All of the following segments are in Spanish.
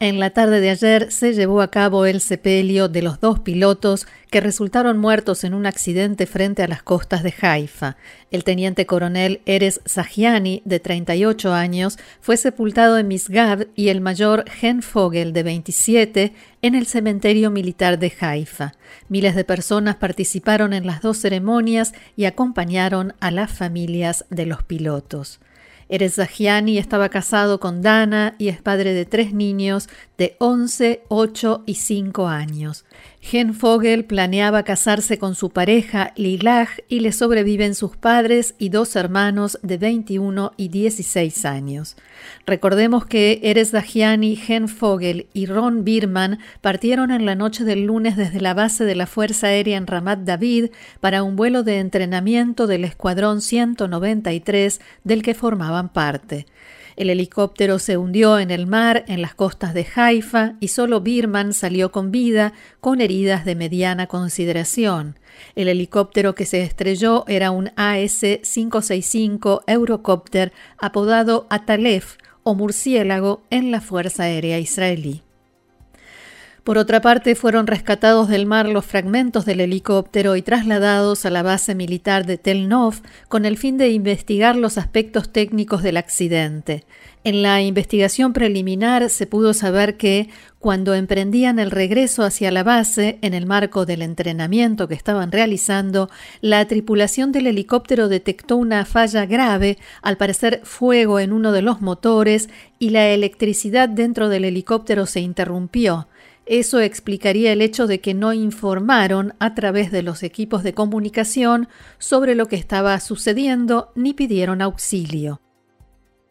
En la tarde de ayer se llevó a cabo el sepelio de los dos pilotos que resultaron muertos en un accidente frente a las costas de Haifa. El teniente coronel Eres Sahiani, de 38 años, fue sepultado en Misgab y el mayor Gen Fogel, de 27, en el cementerio militar de Haifa. Miles de personas participaron en las dos ceremonias y acompañaron a las familias de los pilotos. Zahiani estaba casado con Dana y es padre de tres niños de 11, 8 y 5 años. Gen Fogel planeaba casarse con su pareja Lilach y le sobreviven sus padres y dos hermanos de 21 y 16 años. Recordemos que Eres Dagiani, Gen Fogel y Ron Birman partieron en la noche del lunes desde la base de la Fuerza Aérea en Ramat David para un vuelo de entrenamiento del Escuadrón 193 del que formaban parte. El helicóptero se hundió en el mar en las costas de Haifa y solo Birman salió con vida con heridas de mediana consideración. El helicóptero que se estrelló era un AS-565 Eurocopter apodado Atalef o murciélago en la Fuerza Aérea Israelí. Por otra parte, fueron rescatados del mar los fragmentos del helicóptero y trasladados a la base militar de Tel Nov con el fin de investigar los aspectos técnicos del accidente. En la investigación preliminar se pudo saber que, cuando emprendían el regreso hacia la base, en el marco del entrenamiento que estaban realizando, la tripulación del helicóptero detectó una falla grave, al parecer fuego en uno de los motores, y la electricidad dentro del helicóptero se interrumpió. Eso explicaría el hecho de que no informaron a través de los equipos de comunicación sobre lo que estaba sucediendo ni pidieron auxilio.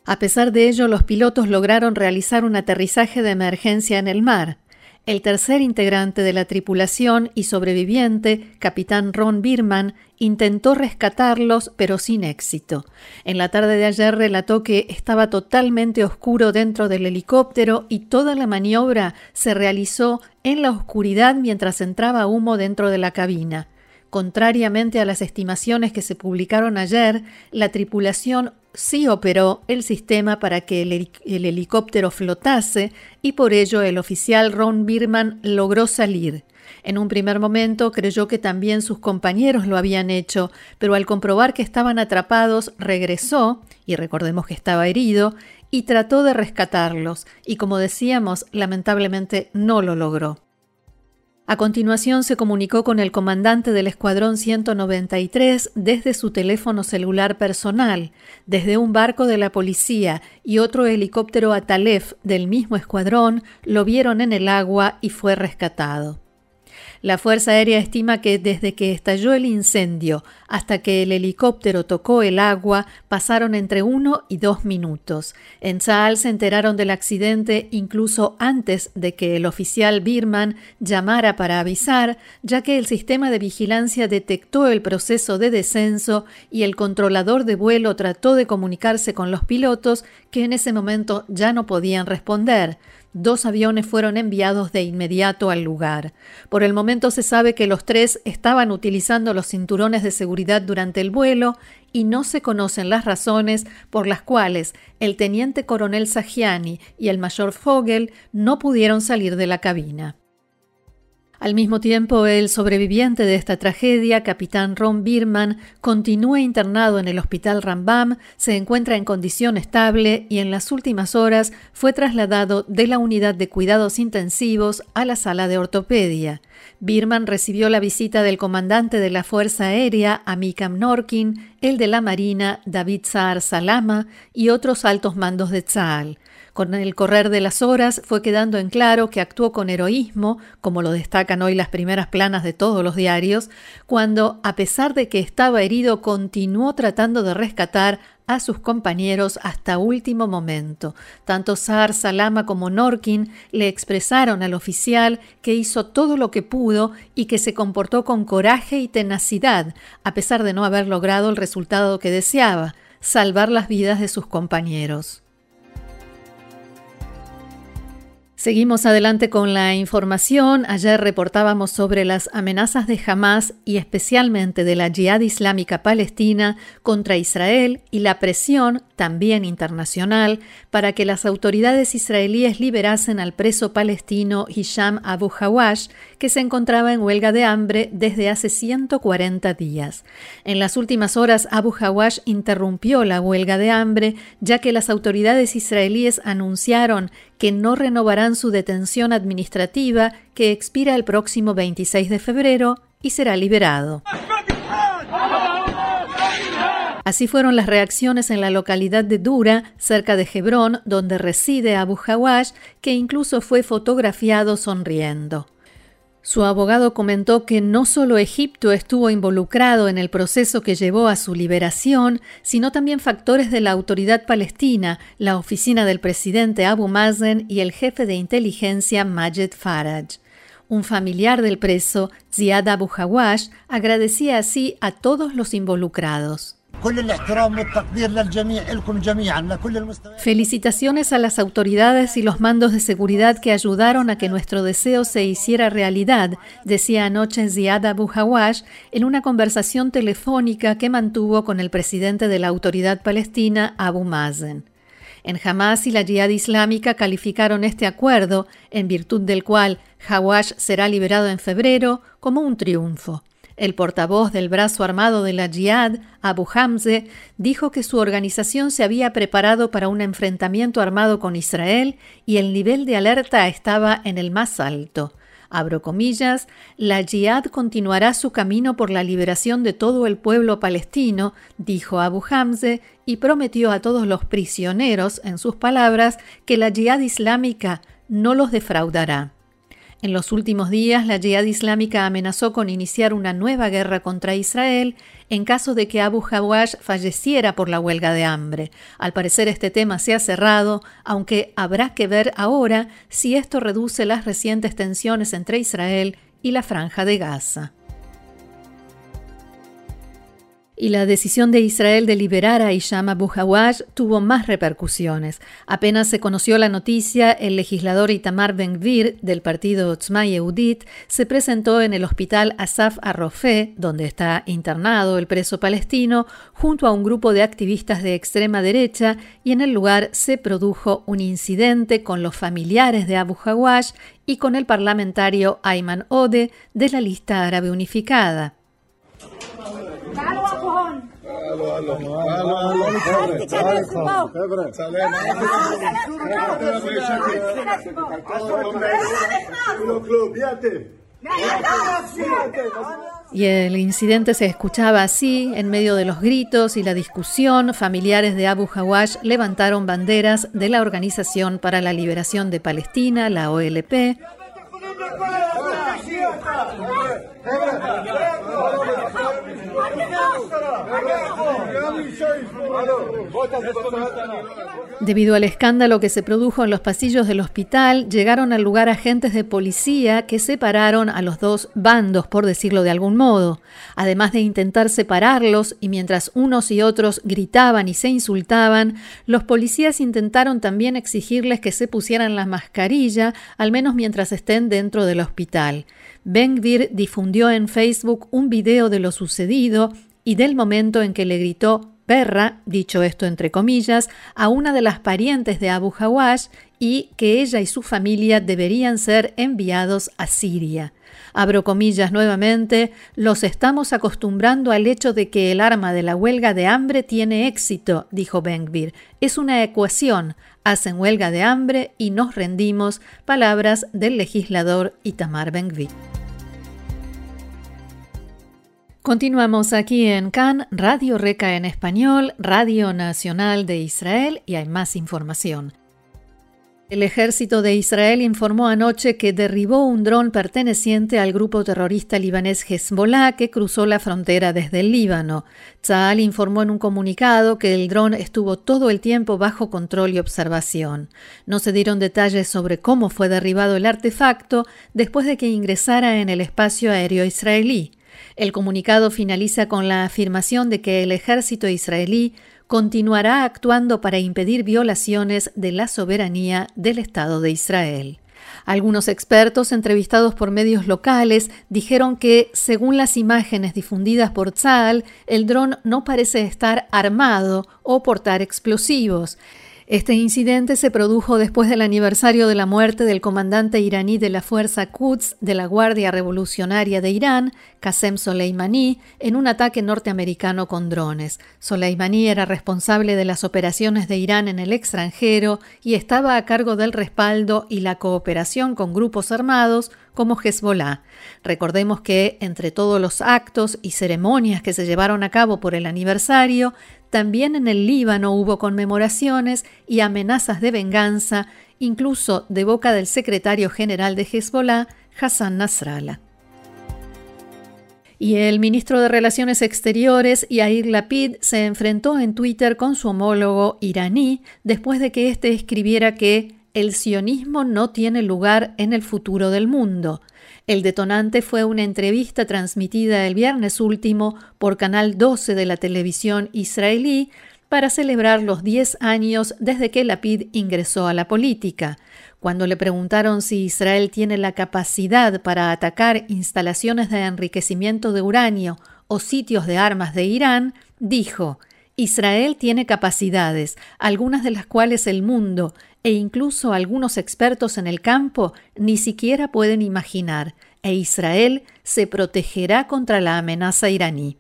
A pesar de ello, los pilotos lograron realizar un aterrizaje de emergencia en el mar. El tercer integrante de la tripulación y sobreviviente, capitán Ron Birman, intentó rescatarlos, pero sin éxito. En la tarde de ayer relató que estaba totalmente oscuro dentro del helicóptero y toda la maniobra se realizó en la oscuridad mientras entraba humo dentro de la cabina. Contrariamente a las estimaciones que se publicaron ayer, la tripulación sí operó el sistema para que el, helicóptero flotase y por ello el oficial Ron Birman logró salir. En un primer momento creyó que también sus compañeros lo habían hecho, pero al comprobar que estaban atrapados regresó, y recordemos que estaba herido, y trató de rescatarlos, y como decíamos, lamentablemente no lo logró. A continuación se comunicó con el comandante del Escuadrón 193 desde su teléfono celular personal, desde un barco de la policía y otro helicóptero Atalef del mismo escuadrón lo vieron en el agua y fue rescatado. La Fuerza Aérea estima que desde que estalló el incendio hasta que el helicóptero tocó el agua pasaron entre uno y dos minutos. En Saal se enteraron del accidente incluso antes de que el oficial Birman llamara para avisar, ya que el sistema de vigilancia detectó el proceso de descenso y el controlador de vuelo trató de comunicarse con los pilotos que en ese momento ya no podían responder. Dos aviones fueron enviados de inmediato al lugar. Por el momento se sabe que los tres estaban utilizando los cinturones de seguridad durante el vuelo y no se conocen las razones por las cuales el teniente coronel Sagiani y el mayor Fogel no pudieron salir de la cabina. Al mismo tiempo, el sobreviviente de esta tragedia, capitán Ron Birman, continúa internado en el hospital Rambam, se encuentra en condición estable y en las últimas horas fue trasladado de la unidad de cuidados intensivos a la sala de ortopedia. Birman recibió la visita del comandante de la Fuerza Aérea, Amikam Norkin, el de la Marina, David Saar Salama, y otros altos mandos de Tzal. Con el correr de las horas fue quedando en claro que actuó con heroísmo, como lo destacan hoy las primeras planas de todos los diarios, cuando, a pesar de que estaba herido, continuó tratando de rescatar a sus compañeros hasta último momento. Tanto Sar Salama como Norkin le expresaron al oficial que hizo todo lo que pudo y que se comportó con coraje y tenacidad, a pesar de no haber logrado el resultado que deseaba, salvar las vidas de sus compañeros. Seguimos adelante con la información. Ayer reportábamos sobre las amenazas de Hamas y especialmente de la Jihad Islámica Palestina contra Israel y la presión, también internacional, para que las autoridades israelíes liberasen al preso palestino Hisham Abu Hawash, que se encontraba en huelga de hambre desde hace 140 días. En las últimas horas, Abu Hawash interrumpió la huelga de hambre, ya que las autoridades israelíes anunciaron que no renovarán su detención administrativa que expira el próximo 26 de febrero y será liberado. Así fueron las reacciones en la localidad de Dura, cerca de Hebrón, donde reside Abu Hawash, que incluso fue fotografiado sonriendo. Su abogado comentó que no solo Egipto estuvo involucrado en el proceso que llevó a su liberación, sino también factores de la autoridad palestina, la oficina del presidente Abu Mazen y el jefe de inteligencia Majed Faraj. Un familiar del preso, Ziad Abu Hawash, agradecía así a todos los involucrados. Felicitaciones a las autoridades y los mandos de seguridad que ayudaron a que nuestro deseo se hiciera realidad, decía anoche Ziad Abu Hawash en una conversación telefónica que mantuvo con el presidente de la autoridad palestina, Abu Mazen. En Hamas y la Jihad Islámica calificaron este acuerdo, en virtud del cual Hawash será liberado en febrero, como un triunfo. El portavoz del brazo armado de la Jihad, Abu Hamze, dijo que su organización se había preparado para un enfrentamiento armado con Israel y el nivel de alerta estaba en el más alto. Abro comillas, la Jihad continuará su camino por la liberación de todo el pueblo palestino, dijo Abu Hamze, y prometió a todos los prisioneros, en sus palabras, que la Jihad islámica no los defraudará. En los últimos días, la Jihad Islámica amenazó con iniciar una nueva guerra contra Israel en caso de que Abu Hawash falleciera por la huelga de hambre. Al parecer este tema se ha cerrado, aunque habrá que ver ahora si esto reduce las recientes tensiones entre Israel y la franja de Gaza. Y la decisión de Israel de liberar a Isham Abu Hawash tuvo más repercusiones. Apenas se conoció la noticia, el legislador Itamar Ben-Gvir del partido Otzma Yehudit se presentó en el hospital Asaf Arrofé, donde está internado el preso palestino, junto a un grupo de activistas de extrema derecha y en el lugar se produjo un incidente con los familiares de Abu Hawash y con el parlamentario Ayman Ode de la lista árabe unificada. Y el incidente se escuchaba así, en medio de los gritos y la discusión, familiares de Abu Hawash levantaron banderas de la Organización para la Liberación de Palestina, la OLP, Debido al escándalo que se produjo en los pasillos del hospital, llegaron al lugar agentes de policía que separaron a los dos bandos, por decirlo de algún modo. Además de intentar separarlos, y mientras unos y otros gritaban y se insultaban, los policías intentaron también exigirles que se pusieran la mascarilla, al menos mientras estén dentro del hospital. Ben-Gvir difundió en Facebook un video de lo sucedido y del momento en que le gritó perra, dicho esto entre comillas, a una de las parientes de Abu Hawash y que ella y su familia deberían ser enviados a Siria. Abro comillas nuevamente, los estamos acostumbrando al hecho de que el arma de la huelga de hambre tiene éxito, dijo Ben-Gvir. Es una ecuación. Hacen huelga de hambre y nos rendimos. Palabras del legislador Itamar Ben-Gvir. Continuamos aquí en CAN, Radio Reca en español, Radio Nacional de Israel y hay más información. El ejército de Israel informó anoche que derribó un dron perteneciente al grupo terrorista libanés Hezbollah que cruzó la frontera desde el Líbano. Tzal informó en un comunicado que el dron estuvo todo el tiempo bajo control y observación. No se dieron detalles sobre cómo fue derribado el artefacto después de que ingresara en el espacio aéreo israelí. El comunicado finaliza con la afirmación de que el ejército israelí continuará actuando para impedir violaciones de la soberanía del Estado de Israel. Algunos expertos entrevistados por medios locales dijeron que, según las imágenes difundidas por Tzal, el dron no parece estar armado o portar explosivos. Este incidente se produjo después del aniversario de la muerte del comandante iraní de la Fuerza Quds de la Guardia Revolucionaria de Irán, Qasem Soleimani, en un ataque norteamericano con drones. Soleimani era responsable de las operaciones de Irán en el extranjero y estaba a cargo del respaldo y la cooperación con grupos armados como Hezbollah. Recordemos que entre todos los actos y ceremonias que se llevaron a cabo por el aniversario, también en el Líbano hubo conmemoraciones y amenazas de venganza, incluso de boca del secretario general de Hezbollah, Hassan Nasrallah. Y el ministro de Relaciones Exteriores, Yair Lapid, se enfrentó en Twitter con su homólogo iraní después de que éste escribiera que el sionismo no tiene lugar en el futuro del mundo. El detonante fue una entrevista transmitida el viernes último por Canal 12 de la televisión israelí para celebrar los 10 años desde que Lapid ingresó a la política. Cuando le preguntaron si Israel tiene la capacidad para atacar instalaciones de enriquecimiento de uranio o sitios de armas de Irán, dijo Israel tiene capacidades, algunas de las cuales el mundo, e incluso algunos expertos en el campo ni siquiera pueden imaginar, e Israel se protegerá contra la amenaza iraní.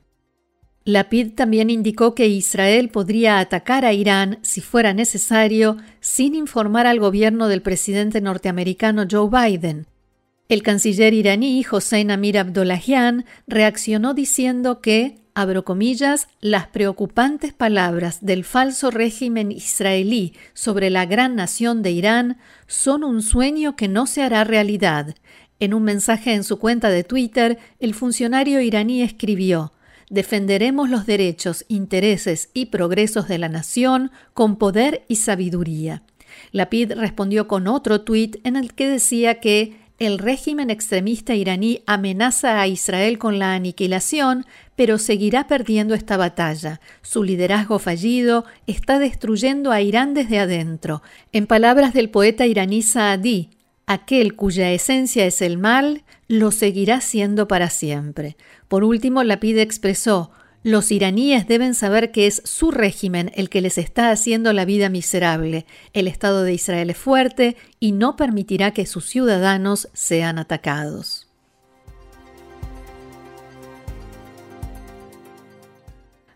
Lapid también indicó que Israel podría atacar a Irán si fuera necesario sin informar al gobierno del presidente norteamericano Joe Biden. El canciller iraní Hossein Amir Abdollahian reaccionó diciendo que abro comillas, las preocupantes palabras del falso régimen israelí sobre la gran nación de Irán son un sueño que no se hará realidad. En un mensaje en su cuenta de Twitter, el funcionario iraní escribió Defenderemos los derechos, intereses y progresos de la nación con poder y sabiduría. Lapid respondió con otro tuit en el que decía que el régimen extremista iraní amenaza a Israel con la aniquilación, pero seguirá perdiendo esta batalla. Su liderazgo fallido está destruyendo a Irán desde adentro. En palabras del poeta iraní Saadi, aquel cuya esencia es el mal, lo seguirá siendo para siempre. Por último, Lapide expresó los iraníes deben saber que es su régimen el que les está haciendo la vida miserable. El Estado de Israel es fuerte y no permitirá que sus ciudadanos sean atacados.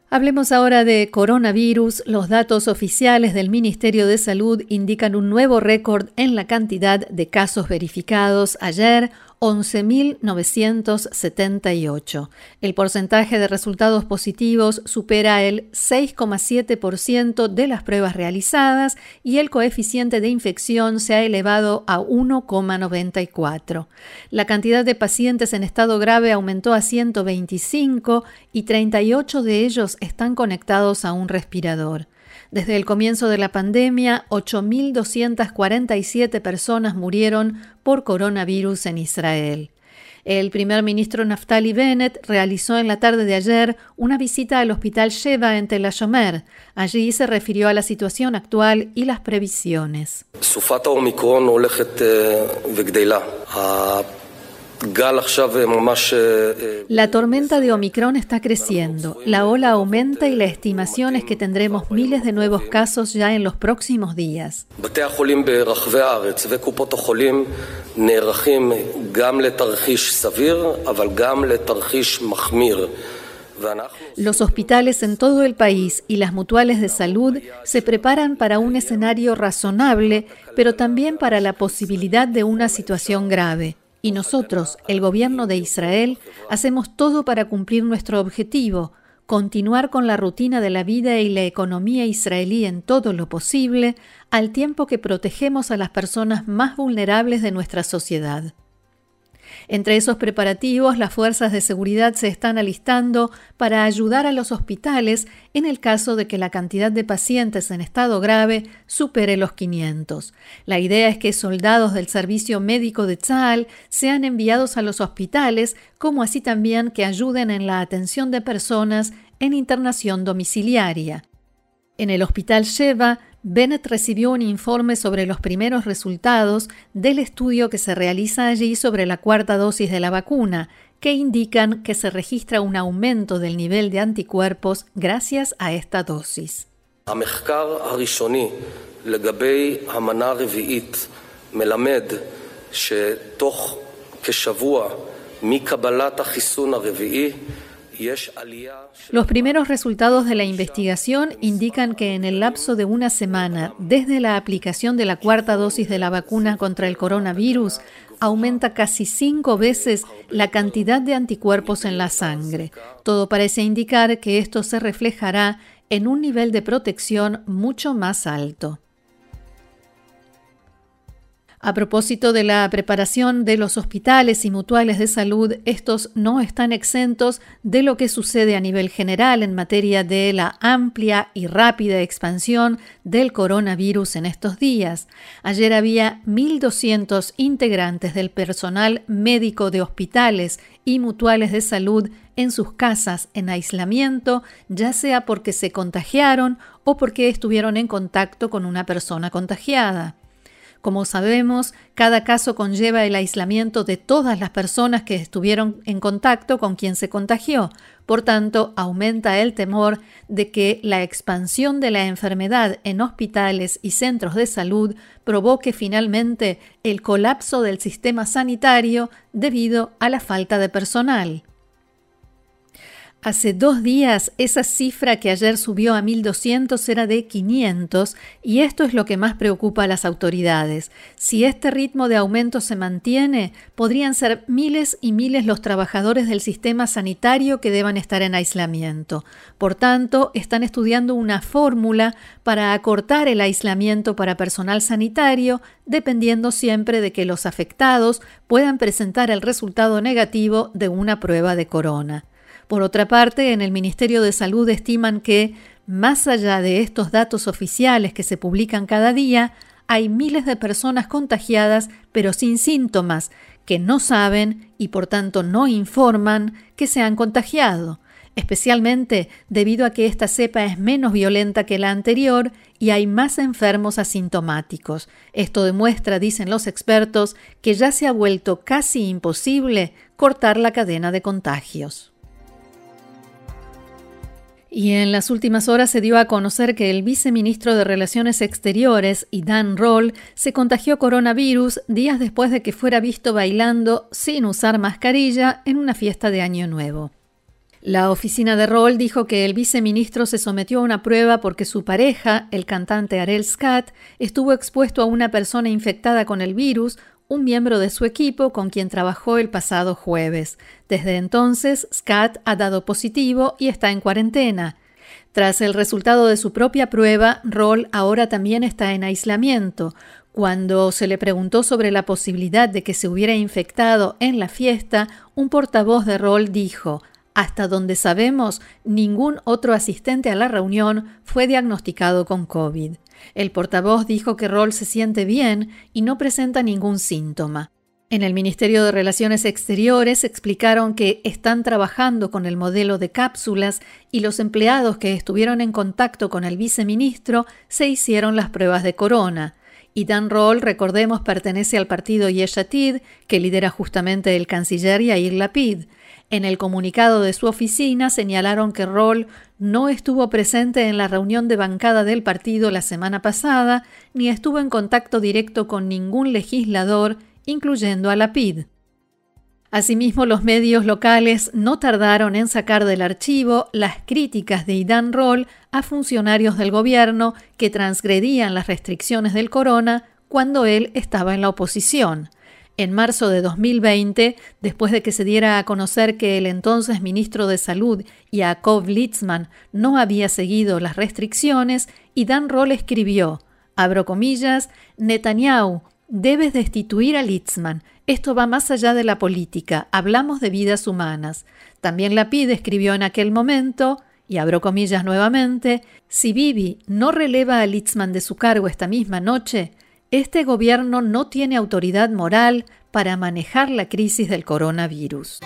Hablemos ahora de coronavirus. Los datos oficiales del Ministerio de Salud indican un nuevo récord en la cantidad de casos verificados ayer, 11.978. El porcentaje de resultados positivos supera el 6,7% de las pruebas realizadas y el coeficiente de infección se ha elevado a 1,94. La cantidad de pacientes en estado grave aumentó a 125 y 38 de ellos están conectados a un respirador. Desde el comienzo de la pandemia, 8.247 personas murieron por coronavirus en Israel. El primer ministro Naftali Bennett realizó en la tarde de ayer una visita al hospital Sheva en Tel Ashomer. Allí se refirió a la situación actual y las previsiones. La tormenta de Omicron está creciendo, la ola aumenta y la estimación es que tendremos miles de nuevos casos ya en los próximos días. Los hospitales en todo el país y las mutuales de salud se preparan para un escenario razonable, pero también para la posibilidad de una situación grave. Y nosotros, el gobierno de Israel, hacemos todo para cumplir nuestro objetivo, continuar con la rutina de la vida y la economía israelí en todo lo posible, al tiempo que protegemos a las personas más vulnerables de nuestra sociedad. Entre esos preparativos, las fuerzas de seguridad se están alistando para ayudar a los hospitales en el caso de que la cantidad de pacientes en estado grave supere los 500. La idea es que soldados del servicio médico de Tzal sean enviados a los hospitales, como así también que ayuden en la atención de personas en internación domiciliaria. En el hospital Sheva, Bennett recibió un informe sobre los primeros resultados del estudio que se realiza allí sobre la cuarta dosis de la vacuna, que indican que se registra un aumento del nivel de anticuerpos gracias a esta dosis. Los primeros resultados de la investigación indican que en el lapso de una semana, desde la aplicación de la cuarta dosis de la vacuna contra el coronavirus, aumenta casi cinco veces la cantidad de anticuerpos en la sangre. Todo parece indicar que esto se reflejará en un nivel de protección mucho más alto. A propósito de la preparación de los hospitales y mutuales de salud, estos no están exentos de lo que sucede a nivel general en materia de la amplia y rápida expansión del coronavirus en estos días. Ayer había 1.200 integrantes del personal médico de hospitales y mutuales de salud en sus casas en aislamiento, ya sea porque se contagiaron o porque estuvieron en contacto con una persona contagiada. Como sabemos, cada caso conlleva el aislamiento de todas las personas que estuvieron en contacto con quien se contagió. Por tanto, aumenta el temor de que la expansión de la enfermedad en hospitales y centros de salud provoque finalmente el colapso del sistema sanitario debido a la falta de personal. Hace dos días esa cifra que ayer subió a 1.200 era de 500 y esto es lo que más preocupa a las autoridades. Si este ritmo de aumento se mantiene, podrían ser miles y miles los trabajadores del sistema sanitario que deban estar en aislamiento. Por tanto, están estudiando una fórmula para acortar el aislamiento para personal sanitario, dependiendo siempre de que los afectados puedan presentar el resultado negativo de una prueba de corona. Por otra parte, en el Ministerio de Salud estiman que, más allá de estos datos oficiales que se publican cada día, hay miles de personas contagiadas pero sin síntomas, que no saben y por tanto no informan que se han contagiado, especialmente debido a que esta cepa es menos violenta que la anterior y hay más enfermos asintomáticos. Esto demuestra, dicen los expertos, que ya se ha vuelto casi imposible cortar la cadena de contagios. Y en las últimas horas se dio a conocer que el viceministro de Relaciones Exteriores, Dan Roll, se contagió coronavirus días después de que fuera visto bailando sin usar mascarilla en una fiesta de Año Nuevo. La oficina de Roll dijo que el viceministro se sometió a una prueba porque su pareja, el cantante Arel Scat, estuvo expuesto a una persona infectada con el virus un miembro de su equipo con quien trabajó el pasado jueves. Desde entonces, Scott ha dado positivo y está en cuarentena. Tras el resultado de su propia prueba, Roll ahora también está en aislamiento. Cuando se le preguntó sobre la posibilidad de que se hubiera infectado en la fiesta, un portavoz de Roll dijo, hasta donde sabemos, ningún otro asistente a la reunión fue diagnosticado con COVID. El portavoz dijo que Roll se siente bien y no presenta ningún síntoma. En el Ministerio de Relaciones Exteriores explicaron que están trabajando con el modelo de cápsulas y los empleados que estuvieron en contacto con el viceministro se hicieron las pruebas de corona. Y Dan Roll, recordemos, pertenece al partido Yeshatid, que lidera justamente el canciller Yair Lapid. En el comunicado de su oficina señalaron que Roll no estuvo presente en la reunión de bancada del partido la semana pasada, ni estuvo en contacto directo con ningún legislador, incluyendo a la PID. Asimismo, los medios locales no tardaron en sacar del archivo las críticas de Idan Roll a funcionarios del gobierno que transgredían las restricciones del corona cuando él estaba en la oposición. En marzo de 2020, después de que se diera a conocer que el entonces ministro de Salud, Yaakov Litzman, no había seguido las restricciones, y Dan Roll escribió, abro comillas, Netanyahu, debes destituir a Litzman. Esto va más allá de la política, hablamos de vidas humanas. También la PIDE escribió en aquel momento, y abro comillas nuevamente, si Bibi no releva a Litzman de su cargo esta misma noche, este gobierno no tiene autoridad moral para manejar la crisis del coronavirus.